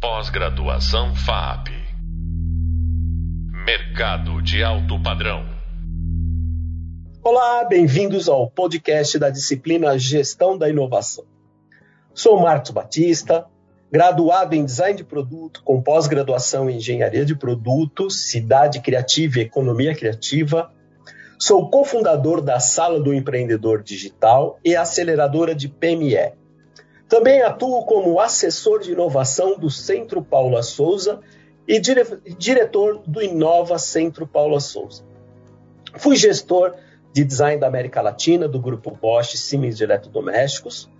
Pós-graduação FAP. Mercado de alto padrão. Olá, bem-vindos ao podcast da disciplina Gestão da Inovação. Sou Marcos Batista, graduado em Design de Produto, com pós-graduação em Engenharia de Produtos, Cidade Criativa e Economia Criativa. Sou cofundador da Sala do Empreendedor Digital e aceleradora de PME. Também atuo como assessor de inovação do Centro Paula Souza e dire diretor do Inova Centro Paula Souza. Fui gestor de design da América Latina do grupo Bosch Siemens Domésticos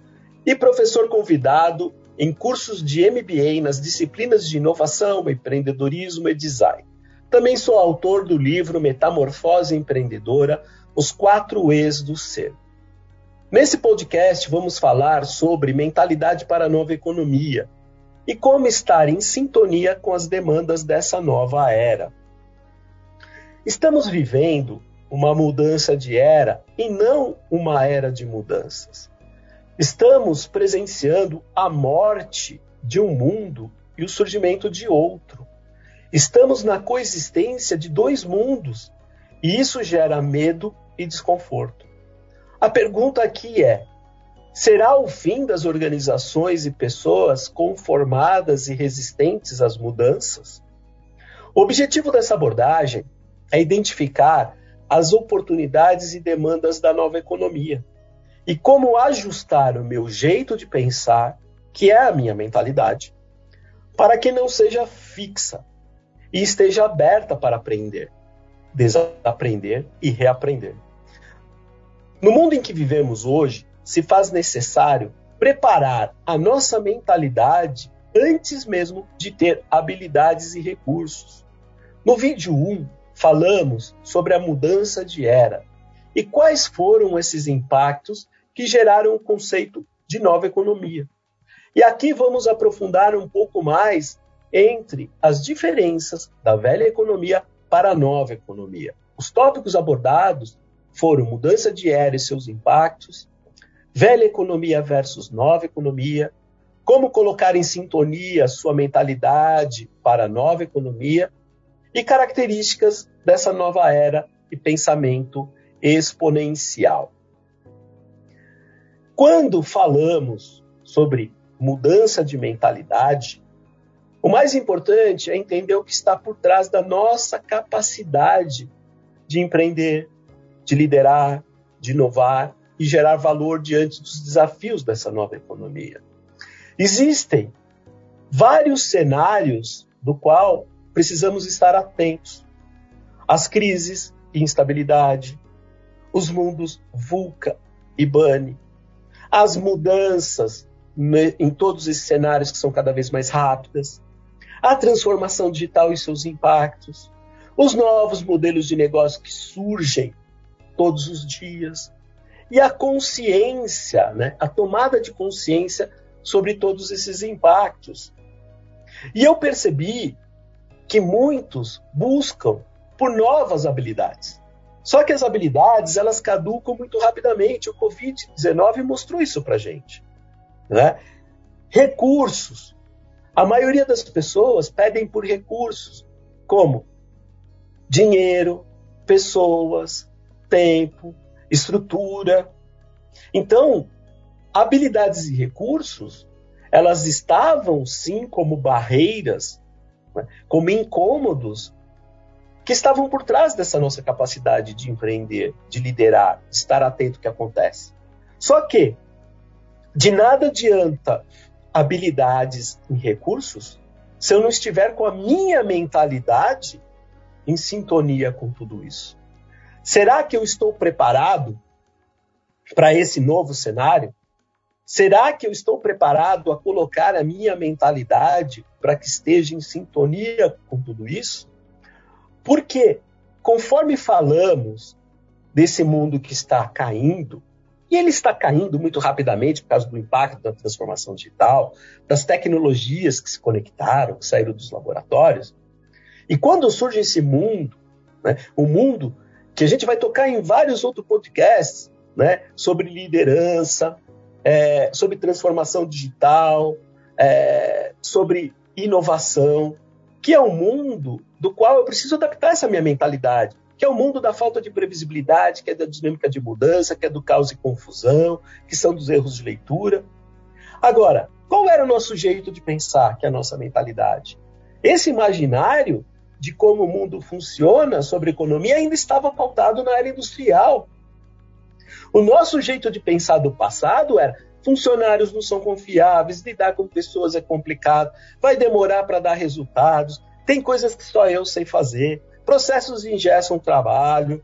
e professor convidado em cursos de MBA nas disciplinas de inovação, empreendedorismo e design. Também sou autor do livro Metamorfose Empreendedora: Os Quatro E's do Ser. Nesse podcast, vamos falar sobre mentalidade para a nova economia e como estar em sintonia com as demandas dessa nova era. Estamos vivendo uma mudança de era e não uma era de mudanças. Estamos presenciando a morte de um mundo e o surgimento de outro. Estamos na coexistência de dois mundos e isso gera medo e desconforto. A pergunta aqui é: será o fim das organizações e pessoas conformadas e resistentes às mudanças? O objetivo dessa abordagem é identificar as oportunidades e demandas da nova economia e como ajustar o meu jeito de pensar, que é a minha mentalidade, para que não seja fixa e esteja aberta para aprender, desaprender e reaprender. No mundo em que vivemos hoje, se faz necessário preparar a nossa mentalidade antes mesmo de ter habilidades e recursos. No vídeo 1, falamos sobre a mudança de era e quais foram esses impactos que geraram o conceito de nova economia. E aqui vamos aprofundar um pouco mais entre as diferenças da velha economia para a nova economia. Os tópicos abordados foram mudança de era e seus impactos, velha economia versus nova economia, como colocar em sintonia sua mentalidade para a nova economia e características dessa nova era e pensamento exponencial. Quando falamos sobre mudança de mentalidade, o mais importante é entender o que está por trás da nossa capacidade de empreender, de liderar, de inovar e gerar valor diante dos desafios dessa nova economia. Existem vários cenários do qual precisamos estar atentos. As crises e instabilidade, os mundos VUCA e BANI, as mudanças em todos esses cenários que são cada vez mais rápidas, a transformação digital e seus impactos, os novos modelos de negócio que surgem todos os dias, e a consciência, né, a tomada de consciência sobre todos esses impactos. E eu percebi que muitos buscam por novas habilidades. Só que as habilidades elas caducam muito rapidamente. O Covid-19 mostrou isso para gente. Né? Recursos. A maioria das pessoas pedem por recursos, como dinheiro, pessoas, tempo, estrutura. Então, habilidades e recursos, elas estavam sim como barreiras, né? como incômodos que estavam por trás dessa nossa capacidade de empreender, de liderar, de estar atento ao que acontece. Só que de nada adianta habilidades e recursos se eu não estiver com a minha mentalidade em sintonia com tudo isso. Será que eu estou preparado para esse novo cenário? Será que eu estou preparado a colocar a minha mentalidade para que esteja em sintonia com tudo isso? Porque, conforme falamos desse mundo que está caindo, e ele está caindo muito rapidamente por causa do impacto da transformação digital, das tecnologias que se conectaram, que saíram dos laboratórios. E quando surge esse mundo, né, o mundo que a gente vai tocar em vários outros podcasts, né, sobre liderança, é, sobre transformação digital, é, sobre inovação, que é um mundo do qual eu preciso adaptar essa minha mentalidade, que é o mundo da falta de previsibilidade, que é da dinâmica de mudança, que é do caos e confusão, que são dos erros de leitura. Agora, qual era o nosso jeito de pensar, que é a nossa mentalidade? Esse imaginário de como o mundo funciona sobre economia ainda estava pautado na era industrial. O nosso jeito de pensar do passado era funcionários não são confiáveis, lidar com pessoas é complicado, vai demorar para dar resultados, tem coisas que só eu sei fazer, processos ingessam trabalho,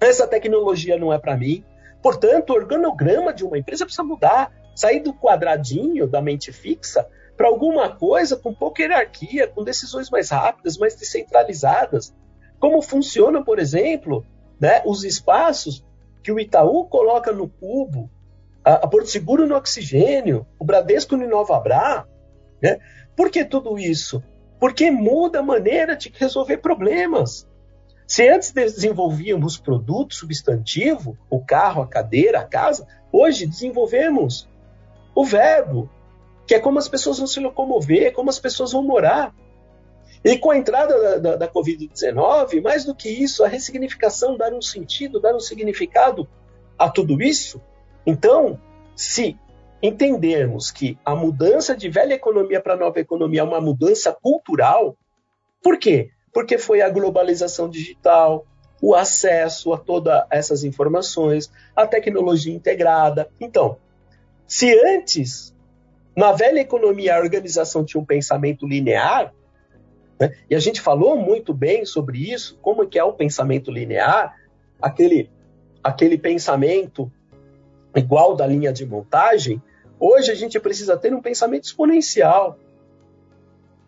essa tecnologia não é para mim. Portanto, o organograma de uma empresa precisa mudar, sair do quadradinho da mente fixa para alguma coisa com pouca hierarquia, com decisões mais rápidas, mais descentralizadas. Como funciona, por exemplo, né, os espaços que o Itaú coloca no cubo, a, a Porto Seguro no oxigênio, o Bradesco no Inovabra. Né? Por que tudo isso? Porque muda a maneira de resolver problemas. Se antes desenvolvíamos produto substantivo, o carro, a cadeira, a casa, hoje desenvolvemos o verbo, que é como as pessoas vão se locomover, como as pessoas vão morar. E com a entrada da, da, da Covid-19, mais do que isso, a ressignificação, dar um sentido, dar um significado a tudo isso. Então, se entendermos que a mudança de velha economia para nova economia é uma mudança cultural, por quê? Porque foi a globalização digital, o acesso a todas essas informações, a tecnologia integrada. Então, se antes na velha economia, a organização tinha um pensamento linear, né? e a gente falou muito bem sobre isso, como que é o pensamento linear, aquele, aquele pensamento igual da linha de montagem, hoje a gente precisa ter um pensamento exponencial.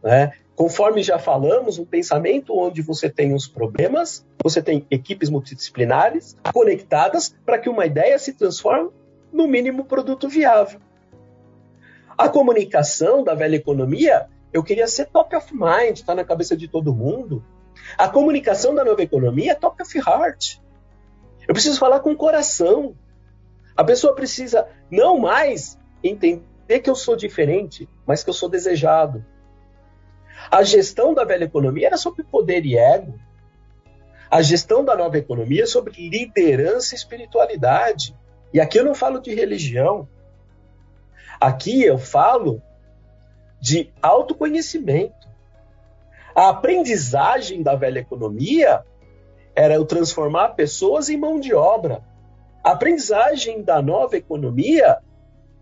Né? Conforme já falamos, um pensamento onde você tem os problemas, você tem equipes multidisciplinares conectadas para que uma ideia se transforme no mínimo produto viável. A comunicação da velha economia, eu queria ser top of mind, está na cabeça de todo mundo. A comunicação da nova economia é top of heart. Eu preciso falar com o coração. A pessoa precisa não mais entender que eu sou diferente, mas que eu sou desejado. A gestão da velha economia era sobre poder e ego. A gestão da nova economia é sobre liderança e espiritualidade. E aqui eu não falo de religião, Aqui eu falo de autoconhecimento. A aprendizagem da velha economia era eu transformar pessoas em mão de obra. A aprendizagem da nova economia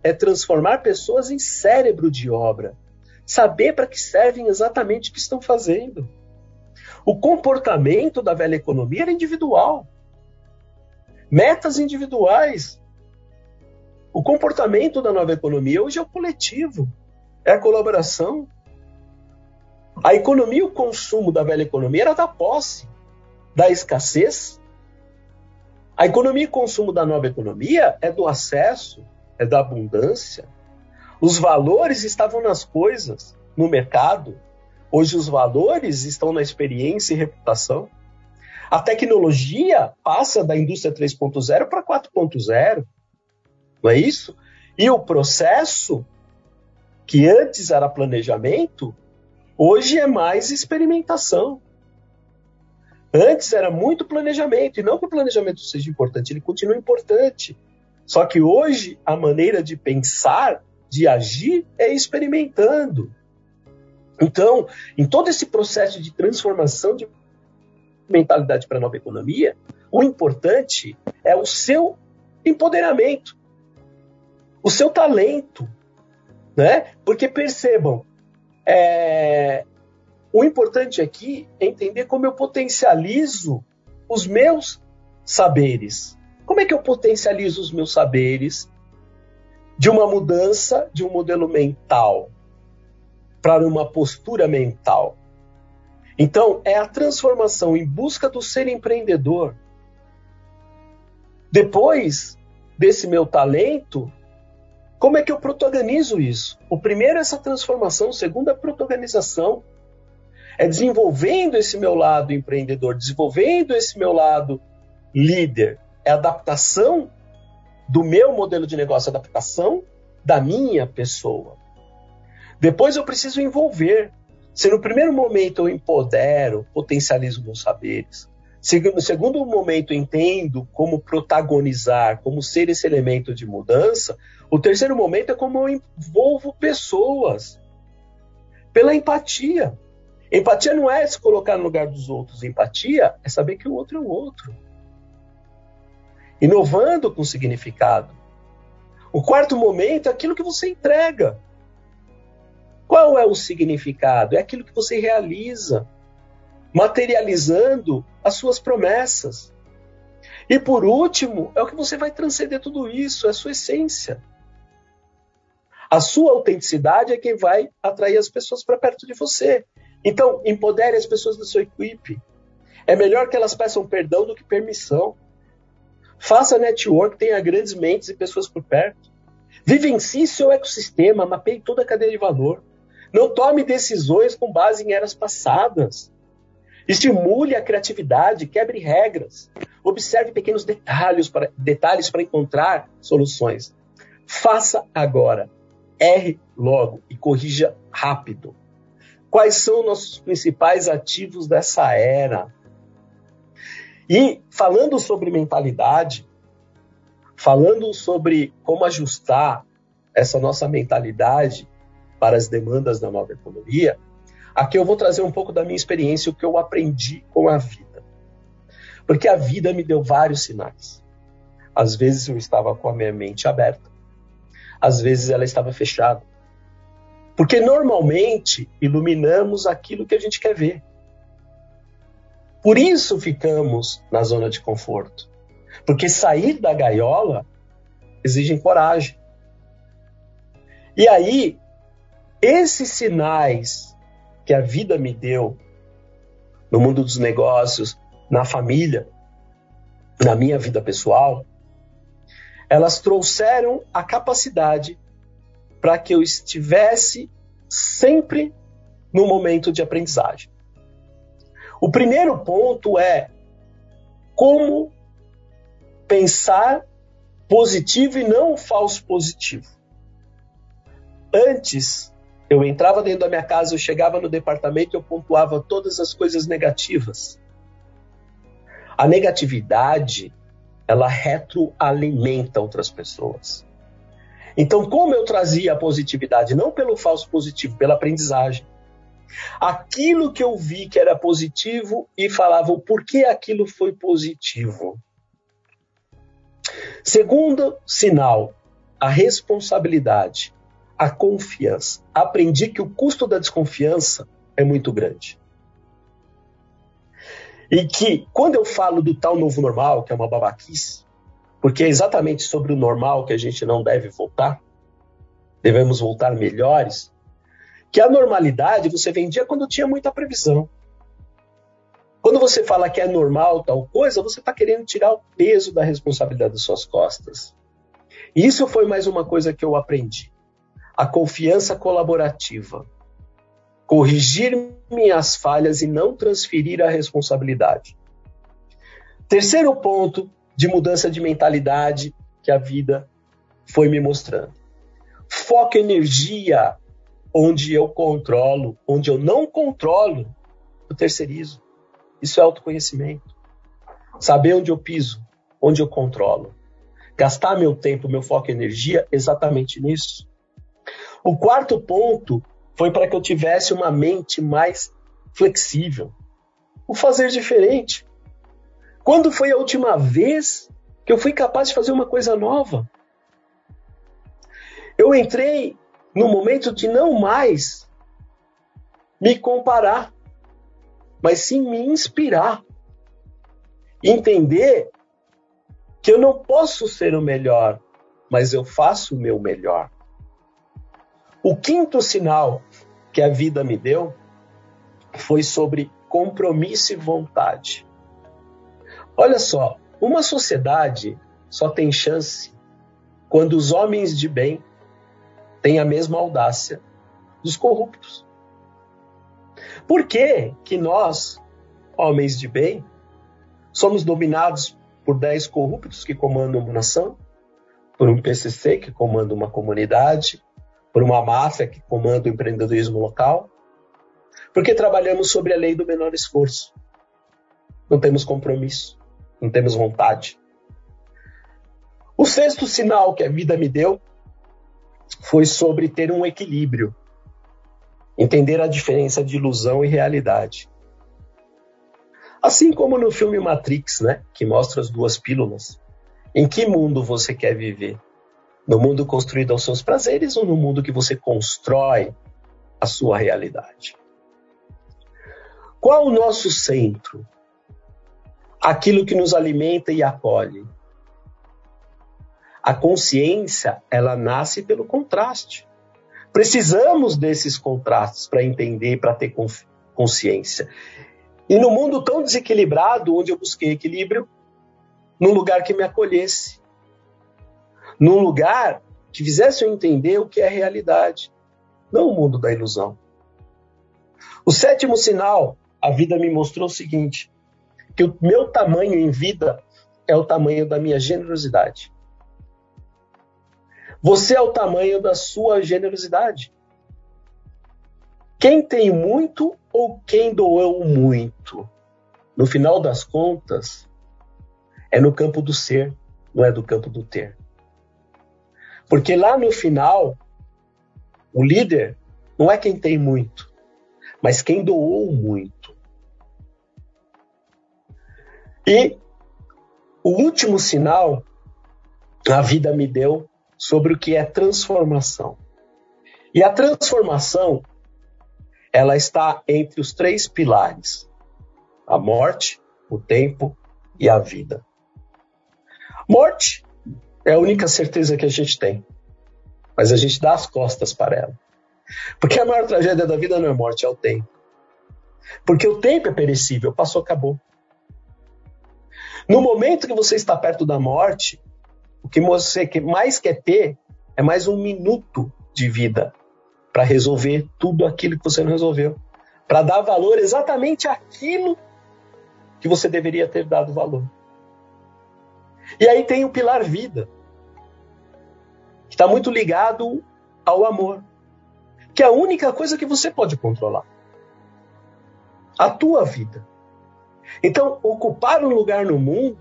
é transformar pessoas em cérebro de obra. Saber para que servem exatamente o que estão fazendo. O comportamento da velha economia era individual. Metas individuais. O comportamento da nova economia hoje é o coletivo, é a colaboração. A economia e o consumo da velha economia era da posse, da escassez. A economia e consumo da nova economia é do acesso, é da abundância. Os valores estavam nas coisas, no mercado. Hoje os valores estão na experiência e reputação. A tecnologia passa da indústria 3.0 para 4.0 não é isso? E o processo, que antes era planejamento, hoje é mais experimentação. Antes era muito planejamento, e não que o planejamento seja importante, ele continua importante. Só que hoje a maneira de pensar, de agir, é experimentando. Então, em todo esse processo de transformação de mentalidade para a nova economia, o importante é o seu empoderamento o seu talento, né? Porque percebam, é, o importante aqui é entender como eu potencializo os meus saberes. Como é que eu potencializo os meus saberes de uma mudança de um modelo mental para uma postura mental? Então, é a transformação em busca do ser empreendedor. Depois desse meu talento, como é que eu protagonizo isso? O primeiro é essa transformação, o segundo é a protagonização. É desenvolvendo esse meu lado empreendedor, desenvolvendo esse meu lado líder. É adaptação do meu modelo de negócio, adaptação da minha pessoa. Depois eu preciso envolver. Se no primeiro momento eu empodero, potencializo meus saberes, no segundo momento entendo como protagonizar, como ser esse elemento de mudança, o terceiro momento é como eu envolvo pessoas. Pela empatia. Empatia não é se colocar no lugar dos outros. Empatia é saber que o outro é o outro. Inovando com significado. O quarto momento é aquilo que você entrega. Qual é o significado? É aquilo que você realiza, materializando as suas promessas. E por último, é o que você vai transcender tudo isso, é a sua essência. A sua autenticidade é quem vai atrair as pessoas para perto de você. Então, empodere as pessoas da sua equipe. É melhor que elas peçam perdão do que permissão. Faça network, tenha grandes mentes e pessoas por perto. Vivencie seu ecossistema, mapeie toda a cadeia de valor. Não tome decisões com base em eras passadas. Estimule a criatividade, quebre regras. Observe pequenos detalhes para, detalhes encontrar soluções. Faça agora. Erre logo e corrija rápido. Quais são nossos principais ativos dessa era? E falando sobre mentalidade, falando sobre como ajustar essa nossa mentalidade para as demandas da nova economia, aqui eu vou trazer um pouco da minha experiência, o que eu aprendi com a vida. Porque a vida me deu vários sinais. Às vezes eu estava com a minha mente aberta, às vezes ela estava fechada. Porque normalmente iluminamos aquilo que a gente quer ver. Por isso ficamos na zona de conforto. Porque sair da gaiola exige coragem. E aí, esses sinais que a vida me deu no mundo dos negócios, na família, na minha vida pessoal, elas trouxeram a capacidade para que eu estivesse sempre no momento de aprendizagem. O primeiro ponto é como pensar positivo e não falso positivo. Antes eu entrava dentro da minha casa, eu chegava no departamento eu pontuava todas as coisas negativas. A negatividade, ela retroalimenta outras pessoas. Então, como eu trazia a positividade, não pelo falso positivo, pela aprendizagem. Aquilo que eu vi que era positivo e falava o porquê aquilo foi positivo. Segundo sinal, a responsabilidade a confiança. Aprendi que o custo da desconfiança é muito grande. E que quando eu falo do tal novo normal, que é uma babaquice, porque é exatamente sobre o normal que a gente não deve voltar, devemos voltar melhores, que a normalidade você vendia quando tinha muita previsão. Quando você fala que é normal tal coisa, você está querendo tirar o peso da responsabilidade das suas costas. E isso foi mais uma coisa que eu aprendi a confiança colaborativa, corrigir minhas falhas e não transferir a responsabilidade. Terceiro ponto de mudança de mentalidade que a vida foi me mostrando. Foco energia onde eu controlo, onde eu não controlo, eu terceirizo. Isso é autoconhecimento. Saber onde eu piso, onde eu controlo. Gastar meu tempo, meu foco e energia exatamente nisso. O quarto ponto foi para que eu tivesse uma mente mais flexível. O fazer diferente. Quando foi a última vez que eu fui capaz de fazer uma coisa nova? Eu entrei no momento de não mais me comparar, mas sim me inspirar. Entender que eu não posso ser o melhor, mas eu faço o meu melhor. O quinto sinal que a vida me deu foi sobre compromisso e vontade. Olha só, uma sociedade só tem chance quando os homens de bem têm a mesma audácia dos corruptos. Por que, que nós, homens de bem, somos dominados por dez corruptos que comandam uma nação, por um PCC que comanda uma comunidade, por uma máfia que comanda o empreendedorismo local, porque trabalhamos sobre a lei do menor esforço. Não temos compromisso, não temos vontade. O sexto sinal que a vida me deu foi sobre ter um equilíbrio, entender a diferença de ilusão e realidade. Assim como no filme Matrix, né, que mostra as duas pílulas. Em que mundo você quer viver? No mundo construído aos seus prazeres ou no mundo que você constrói a sua realidade? Qual o nosso centro? Aquilo que nos alimenta e acolhe. A consciência, ela nasce pelo contraste. Precisamos desses contrastes para entender, para ter consciência. E no mundo tão desequilibrado, onde eu busquei equilíbrio, num lugar que me acolhesse, num lugar que fizesse eu entender o que é realidade, não o mundo da ilusão. O sétimo sinal, a vida me mostrou o seguinte: que o meu tamanho em vida é o tamanho da minha generosidade. Você é o tamanho da sua generosidade. Quem tem muito ou quem doou muito? No final das contas, é no campo do ser, não é do campo do ter. Porque lá no final, o líder não é quem tem muito, mas quem doou muito. E o último sinal a vida me deu sobre o que é transformação. E a transformação, ela está entre os três pilares: a morte, o tempo e a vida. Morte é a única certeza que a gente tem, mas a gente dá as costas para ela. Porque a maior tragédia da vida não é morte, é o tempo. Porque o tempo é perecível, passou, acabou. No momento que você está perto da morte, o que você mais quer ter é mais um minuto de vida para resolver tudo aquilo que você não resolveu. Para dar valor exatamente àquilo que você deveria ter dado valor. E aí tem o pilar vida, que está muito ligado ao amor, que é a única coisa que você pode controlar. A tua vida. Então, ocupar um lugar no mundo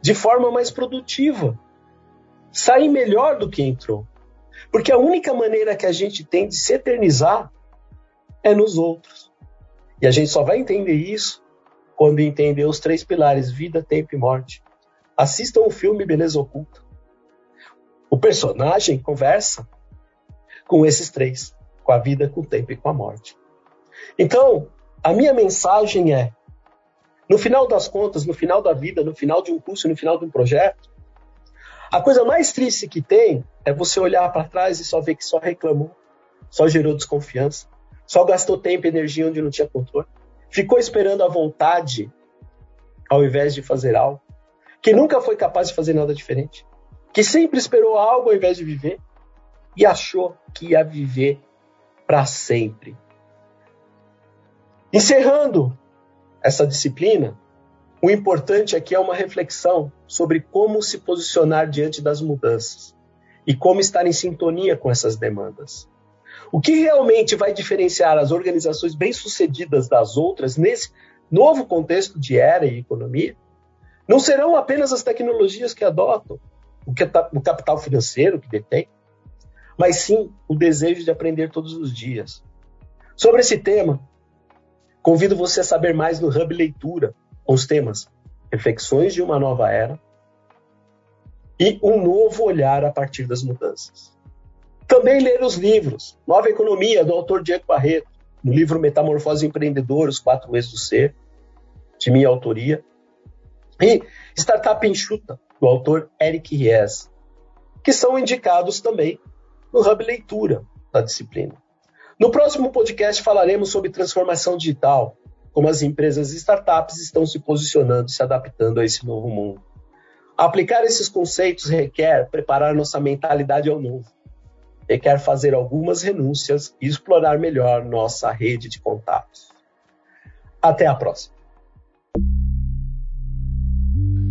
de forma mais produtiva. Sair melhor do que entrou. Porque a única maneira que a gente tem de se eternizar é nos outros. E a gente só vai entender isso quando entender os três pilares: vida, tempo e morte. Assistam o filme Beleza Oculta. O personagem conversa com esses três: com a vida, com o tempo e com a morte. Então, a minha mensagem é: no final das contas, no final da vida, no final de um curso, no final de um projeto, a coisa mais triste que tem é você olhar para trás e só ver que só reclamou, só gerou desconfiança, só gastou tempo e energia onde não tinha controle, ficou esperando a vontade ao invés de fazer algo, que nunca foi capaz de fazer nada diferente, que sempre esperou algo ao invés de viver e achou que ia viver para sempre. Encerrando essa disciplina, o importante aqui é uma reflexão sobre como se posicionar diante das mudanças e como estar em sintonia com essas demandas. O que realmente vai diferenciar as organizações bem-sucedidas das outras nesse novo contexto de era e economia não serão apenas as tecnologias que adotam, o capital financeiro que detém, mas sim o desejo de aprender todos os dias. Sobre esse tema, Convido você a saber mais no Hub Leitura, com os temas Reflexões de uma Nova Era e Um Novo Olhar a partir das Mudanças. Também ler os livros Nova Economia, do autor Diego Barreto, no livro Metamorfose Empreendedor, Os Quatro Eixos do Ser, de minha autoria, e Startup Enxuta, do autor Eric Ries, que são indicados também no Hub Leitura da disciplina. No próximo podcast falaremos sobre transformação digital, como as empresas e startups estão se posicionando e se adaptando a esse novo mundo. Aplicar esses conceitos requer preparar nossa mentalidade ao novo, requer fazer algumas renúncias e explorar melhor nossa rede de contatos. Até a próxima.